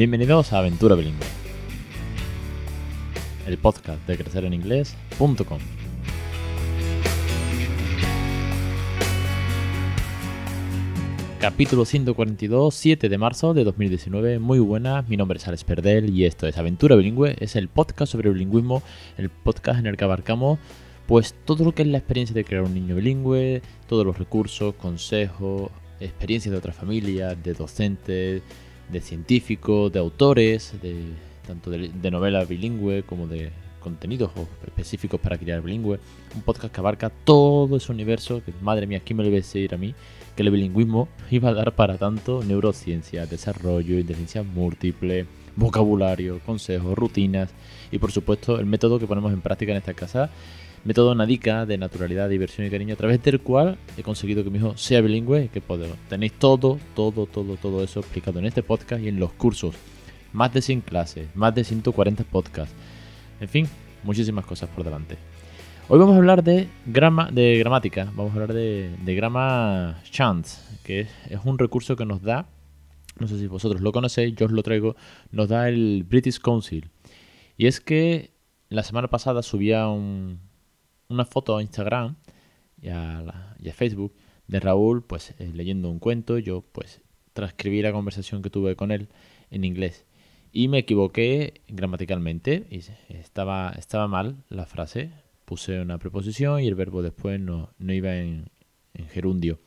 Bienvenidos a Aventura Bilingüe, el podcast de crecereninglés.com. Capítulo 142, 7 de marzo de 2019. Muy buenas, mi nombre es Alex Perdel y esto es Aventura Bilingüe. Es el podcast sobre bilingüismo, el podcast en el que abarcamos pues todo lo que es la experiencia de crear un niño bilingüe, todos los recursos, consejos, experiencias de otras familias, de docentes, de científicos, de autores, de tanto de, de novela bilingüe como de contenidos específicos para criar bilingüe. Un podcast que abarca todo ese universo que, madre mía, ¿quién me lo iba a decir a mí? Que el bilingüismo iba a dar para tanto neurociencia, desarrollo, inteligencia múltiple, vocabulario, consejos, rutinas y por supuesto el método que ponemos en práctica en esta casa método Nadica de naturalidad, diversión y cariño, a través del cual he conseguido que mi hijo sea bilingüe y que podemos. Tenéis todo, todo, todo, todo eso explicado en este podcast y en los cursos. Más de 100 clases, más de 140 podcasts. En fin, muchísimas cosas por delante. Hoy vamos a hablar de, gramática, vamos a hablar de, de Grama Chance, que es, es un recurso que nos da, no sé si vosotros lo conocéis, yo os lo traigo, nos da el British Council. Y es que la semana pasada subía un, una foto a Instagram y a, Facebook de Raúl pues eh, leyendo un cuento. Yo pues transcribí la conversación que tuve con él en inglés y me equivoqué gramaticalmente y estaba, estaba mal la frase. Puse una preposición y el verbo después no, no iba en, en gerundio.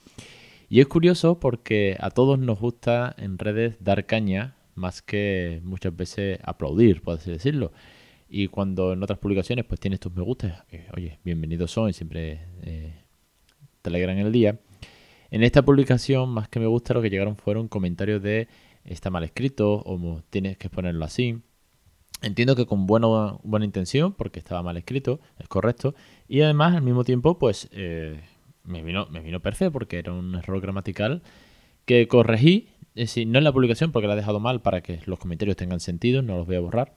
Y es curioso porque a todos nos gusta en redes dar caña más que muchas veces aplaudir, por así decirlo. Y cuando en otras publicaciones pues tienes tus me gusta, oye, bienvenidos son, siempre eh, te alegran el día. En esta publicación, más que me gusta, lo que llegaron fueron comentarios de está mal escrito o tienes que ponerlo así. Entiendo que con buena, buena intención, porque estaba mal escrito, es correcto. Y además, al mismo tiempo, pues eh, me, vino, me vino perfecto porque era un error gramatical que corregí. Es decir, no en la publicación porque la he dejado mal para que los comentarios tengan sentido, no los voy a borrar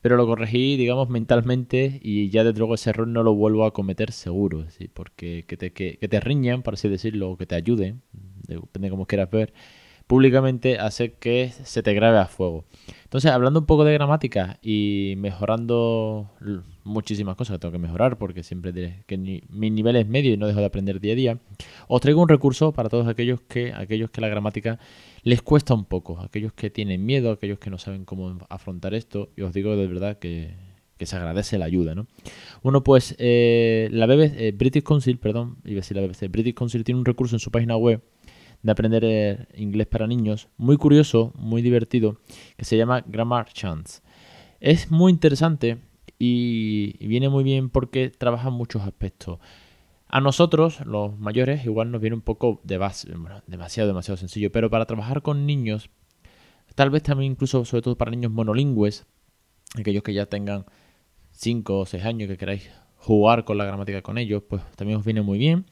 pero lo corregí, digamos, mentalmente y ya desde luego ese error no lo vuelvo a cometer seguro, porque que te, que, te riñan, por así decirlo, o que te ayuden, depende de cómo quieras ver, públicamente hace que se te grabe a fuego. Entonces, hablando un poco de gramática y mejorando muchísimas cosas que tengo que mejorar, porque siempre diré que mi nivel es medio y no dejo de aprender día a día, os traigo un recurso para todos aquellos que, aquellos que la gramática les cuesta un poco, aquellos que tienen miedo, aquellos que no saben cómo afrontar esto, y os digo de verdad que, se agradece la ayuda, ¿no? Uno, pues, eh, la BBC, eh, British Council, perdón, iba a decir la BBC, British Council tiene un recurso en su página web de aprender eh, inglés para niños, muy curioso, muy divertido, que se llama Grammar Chance. Es muy interesante y, viene muy bien porque trabaja muchos aspectos. A nosotros, los mayores, igual nos viene un poco de base, demasiado, demasiado sencillo, pero para trabajar con niños, tal vez también incluso, sobre todo para niños monolingües, aquellos que ya tengan 5 o 6 años que queráis jugar con la gramática con ellos, pues también os viene muy bien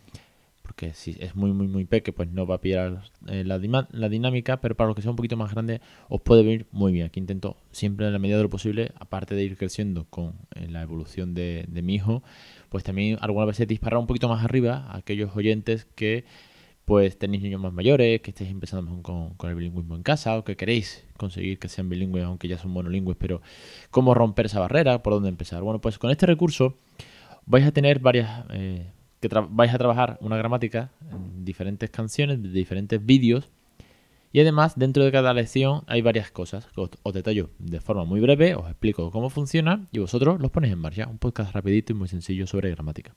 porque si es muy, muy, muy peque, pues no va a pillar eh, la, dinámica, pero para los que sea un poquito más grande, os puede venir muy bien. Aquí intento siempre en la medida de lo posible, aparte de ir creciendo con eh, la evolución de, de, mi hijo, pues también algunas veces disparar un poquito más arriba a aquellos oyentes que pues tenéis niños más mayores, que estéis empezando con, con, el bilingüismo en casa o que queréis conseguir que sean bilingües aunque ya son monolingües, pero cómo romper esa barrera, por dónde empezar. Bueno, pues con este recurso vais a tener varias... Eh, vais a trabajar una gramática en diferentes canciones, de diferentes vídeos. Y además, dentro de cada lección hay varias cosas que os, detallo de forma muy breve, os explico cómo funciona y vosotros los ponéis en marcha. Un podcast rapidito y muy sencillo sobre gramática.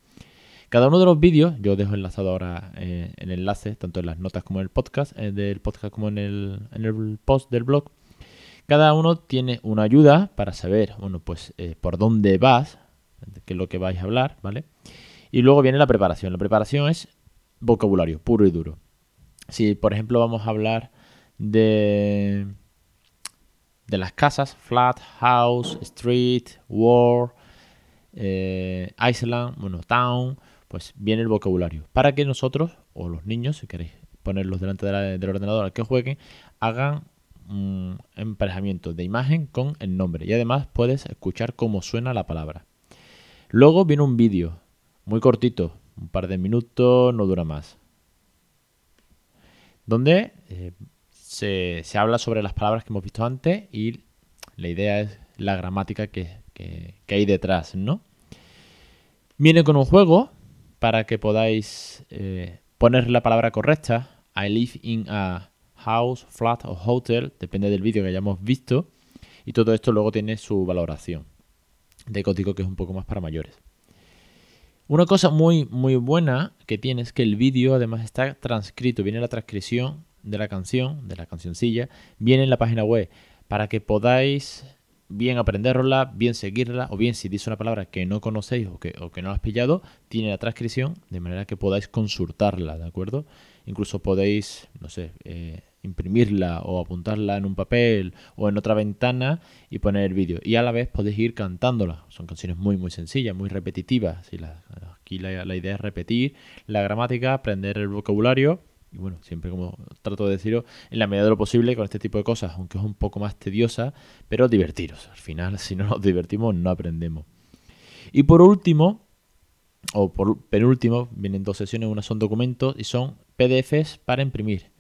Cada uno de los vídeos, yo dejo enlazado ahora eh, el enlace, tanto en las notas como en el podcast, eh, del podcast como en el, en el post del blog. Cada uno tiene una ayuda para saber, bueno, pues eh, por dónde vas, qué es lo que vais a hablar, ¿vale? Y luego viene la preparación. La preparación es vocabulario, puro y duro. Si, por ejemplo, vamos a hablar de, de las casas, flat, house, street, war, eh, island, bueno, town, pues viene el vocabulario. Para que nosotros, o los niños, si queréis ponerlos delante del ordenador al que jueguen, hagan un emparejamiento de imagen con el nombre. Y además puedes escuchar cómo suena la palabra. Luego viene un vídeo muy cortito, un par de minutos, no dura más. Donde eh, se, habla sobre las palabras que hemos visto antes y la idea es la gramática que, hay detrás, ¿no? Viene con un juego para que podáis eh, poner la palabra correcta. I live in a house, flat o hotel, depende del vídeo que hayamos visto. Y todo esto luego tiene su valoración de código que es un poco más para mayores. Una cosa muy, muy buena que tiene es que el vídeo además está transcrito, viene la transcripción de la canción, de la cancioncilla, viene en la página web para que podáis bien aprenderla, bien seguirla, o bien si dice una palabra que no conocéis o que, o que no has pillado, tiene la transcripción de manera que podáis consultarla, ¿de acuerdo? Incluso podéis, no sé, eh, imprimirla o apuntarla en un papel o en otra ventana y poner el vídeo. Y a la vez podéis ir cantándola. Son canciones muy, muy sencillas, muy repetitivas. aquí la, la idea es repetir la gramática, aprender el vocabulario y bueno, siempre como trato de deciros, en la medida de lo posible con este tipo de cosas, aunque es un poco más tediosa, pero divertiros. Al final, si no nos divertimos, no aprendemos. Y por último, o por penúltimo, vienen dos sesiones, una son documentos y son PDFs para imprimir.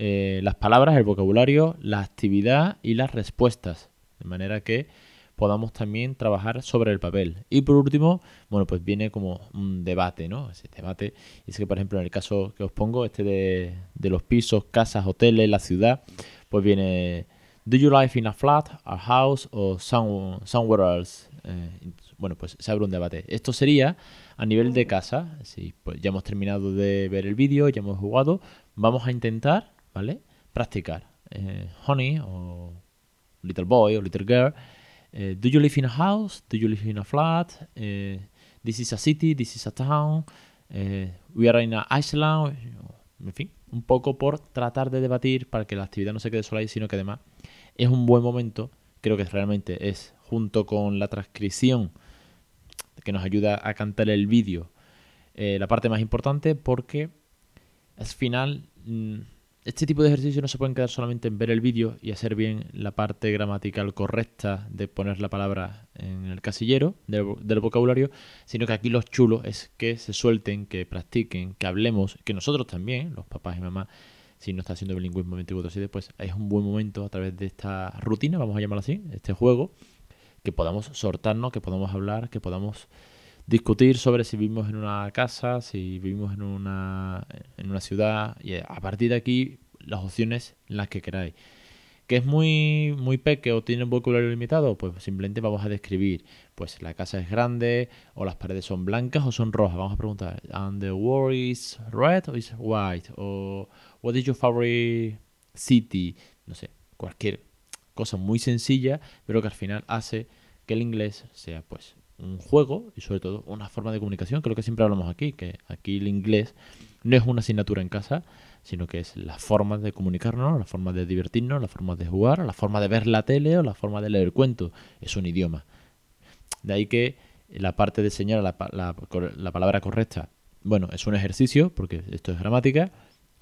Eh, las palabras, el vocabulario, la actividad y las respuestas. De manera que podamos también trabajar sobre el papel. Y por último, bueno, pues viene como un debate, ¿no? Ese debate. Es que, por ejemplo, en el caso que os pongo, este de, los pisos, casas, hoteles, la ciudad, pues viene Do you live in a flat, a house o somewhere else? Eh, bueno, pues se abre un debate. Esto sería a nivel de casa. Si pues ya hemos terminado de ver el vídeo, ya hemos jugado, vamos a intentar, ¿vale? Practicar. Eh, honey o little boy o little girl Uh, do you live in a house? Do you live in a flat? Uh, this is a city, this is a town. We are in a Iceland. En fin, un poco por tratar de debatir para que la actividad no se quede sola ahí, sino que además es un buen momento. Creo que realmente es junto con la transcripción que nos ayuda a cantar el vídeo la parte más importante porque al final. Este tipo de ejercicios no se pueden quedar solamente en ver el vídeo y hacer bien la parte gramatical correcta de poner la palabra en el casillero del, vocabulario, sino que aquí los chulos es que se suelten, que practiquen, que hablemos, que nosotros también, los papás y mamás, si no está haciendo bilingüismo 24-7, pues es un buen momento a través de esta rutina, vamos a llamarlo así, este juego, que podamos sortarnos, que podamos hablar, que podamos discutir sobre si vivimos en una casa, si vivimos en una, en una ciudad y a partir de aquí las opciones las que queráis. ¿Que es muy, muy peque o tiene un vocabulario limitado? Pues simplemente vamos a describir, pues la casa es grande o las paredes son blancas o son rojas. Vamos a preguntar, ¿and the wall is red or is white? O what is your favorite city? No sé, cualquier cosa muy sencilla, pero que al final hace que el inglés sea pues un juego y sobre todo una forma de comunicación, que lo que siempre hablamos aquí, que aquí el inglés no es una asignatura en casa, sino que es la forma de comunicarnos, la forma de divertirnos, la forma de jugar, la forma de ver la tele o la forma de leer cuentos. Es un idioma. De ahí que la parte de enseñar la, la palabra correcta, bueno, es un ejercicio, porque esto es gramática,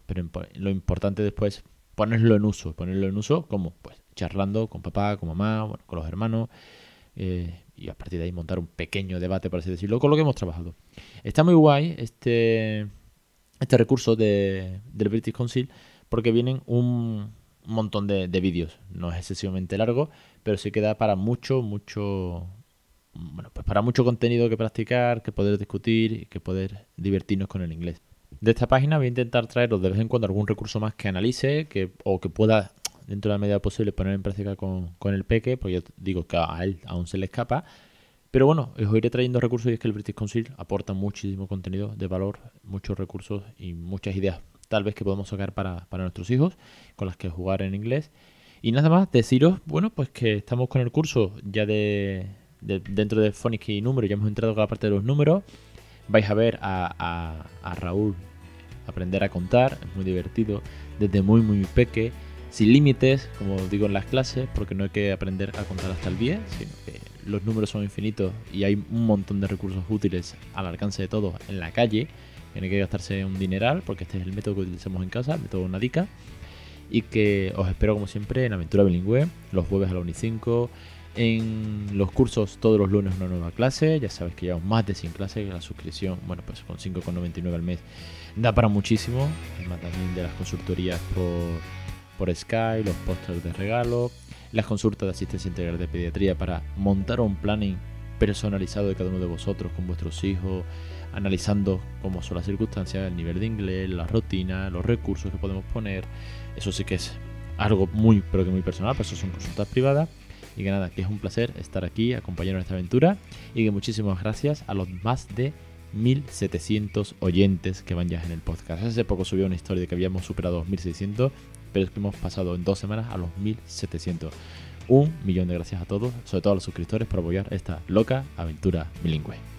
pero lo importante después es ponerlo en uso. Ponerlo en uso como, pues, charlando con papá, con mamá, con los hermanos. Eh, y a partir de ahí montar un pequeño debate, por así decirlo, con lo que hemos trabajado. Está muy guay este, este recurso de, del British Council porque vienen un montón de, vídeos. No es excesivamente largo, pero sí queda para mucho, mucho, bueno, pues para mucho contenido que practicar, que poder discutir y que poder divertirnos con el inglés. De esta página voy a intentar traeros de vez en cuando algún recurso más que analice que, o que pueda dentro de la medida posible poner en práctica con, el peque, pues yo digo que a él aún se le escapa. Pero bueno, os iré trayendo recursos y es que el British Council aporta muchísimo contenido de valor, muchos recursos y muchas ideas tal vez que podemos sacar para, nuestros hijos con las que jugar en inglés. Y nada más, deciros, bueno, pues que estamos con el curso ya de, dentro de Phonics y números, ya hemos entrado con la parte de los números. Vais a ver a, a Raúl aprender a contar, es muy divertido, desde muy muy peque sin límites, como digo en las clases, porque no hay que aprender a contar hasta el 10, sino que los números son infinitos y hay un montón de recursos útiles al alcance de todos en la calle. Que no hay que gastarse un dineral, porque este es el método que utilizamos en casa, el método Nadica. Y que os espero, como siempre, en Aventura Bilingüe, los jueves a la Unicinco. En los cursos todos los lunes una nueva clase, ya sabes que llevamos más de 100 clases, la suscripción, bueno, pues con 5,99 al mes da para muchísimo, además también de las consultorías por por Sky, los pósters de regalo, las consultas de asistencia integral de pediatría para montar un planning personalizado de cada uno de vosotros con vuestros hijos, analizando cómo son las circunstancias, el nivel de inglés, la rutina, los recursos que podemos poner. Eso sí que es algo muy, pero que muy personal, pero eso son consultas privadas. Y que nada, que es un placer estar aquí, acompañarnos en esta aventura. Y que muchísimas gracias a los más de 1700 oyentes que van ya en el podcast. Hace poco subió una historia de que habíamos superado los 1600, pero es que hemos pasado en dos semanas a los 1700. Un millón de gracias a todos, sobre todo a los suscriptores, por apoyar esta loca aventura bilingüe.